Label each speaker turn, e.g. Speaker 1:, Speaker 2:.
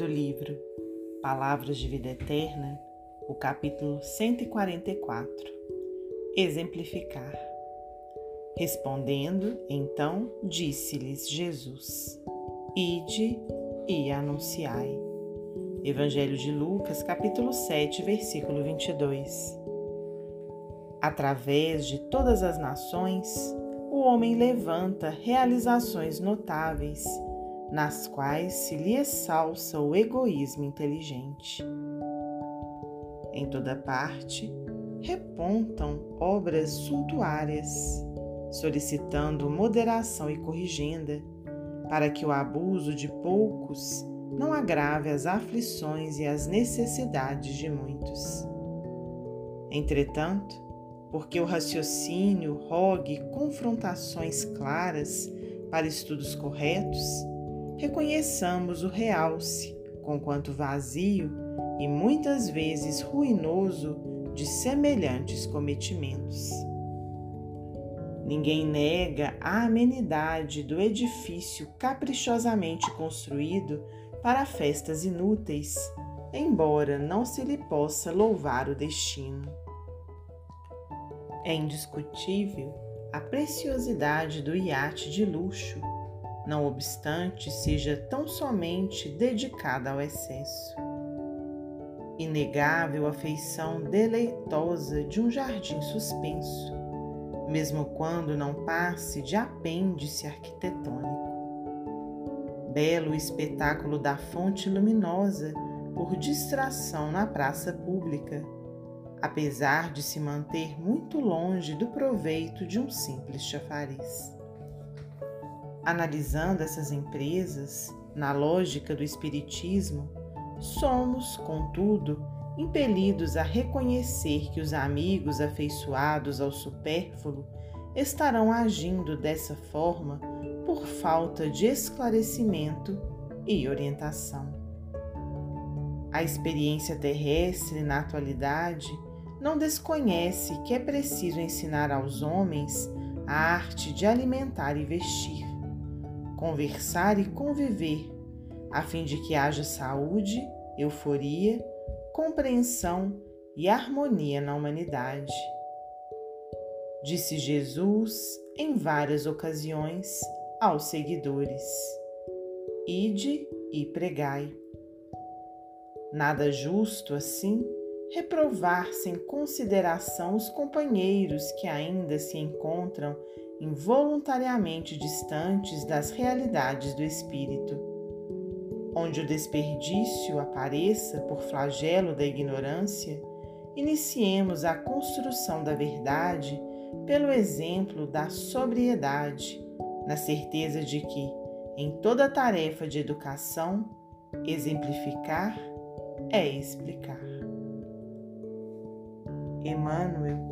Speaker 1: livro Palavras de Vida Eterna, o capítulo 144 Exemplificar. Respondendo, então, disse-lhes Jesus: Ide e anunciai. Evangelho de Lucas, capítulo 7, versículo 22. Através de todas as nações, o homem levanta realizações notáveis nas quais se lhe exalça o egoísmo inteligente. Em toda parte, repontam obras suntuárias, solicitando moderação e corrigenda, para que o abuso de poucos não agrave as aflições e as necessidades de muitos. Entretanto, porque o raciocínio rogue confrontações claras para estudos corretos, reconheçamos o realce, conquanto vazio e muitas vezes ruinoso de semelhantes cometimentos. Ninguém nega a amenidade do edifício caprichosamente construído para festas inúteis, embora não se lhe possa louvar o destino. É indiscutível a preciosidade do iate de luxo não obstante seja tão somente dedicada ao excesso. Inegável a feição deleitosa de um jardim suspenso, mesmo quando não passe de apêndice arquitetônico. Belo espetáculo da fonte luminosa por distração na praça pública, apesar de se manter muito longe do proveito de um simples chafariz. Analisando essas empresas, na lógica do Espiritismo, somos, contudo, impelidos a reconhecer que os amigos afeiçoados ao supérfluo estarão agindo dessa forma por falta de esclarecimento e orientação. A experiência terrestre na atualidade não desconhece que é preciso ensinar aos homens a arte de alimentar e vestir conversar e conviver, a fim de que haja saúde, euforia, compreensão e harmonia na humanidade. Disse Jesus em várias ocasiões aos seguidores: Ide e pregai. Nada justo assim reprovar sem consideração os companheiros que ainda se encontram involuntariamente distantes das realidades do espírito. Onde o desperdício apareça por flagelo da ignorância, iniciemos a construção da verdade pelo exemplo da sobriedade, na certeza de que, em toda tarefa de educação, exemplificar é explicar. Emmanuel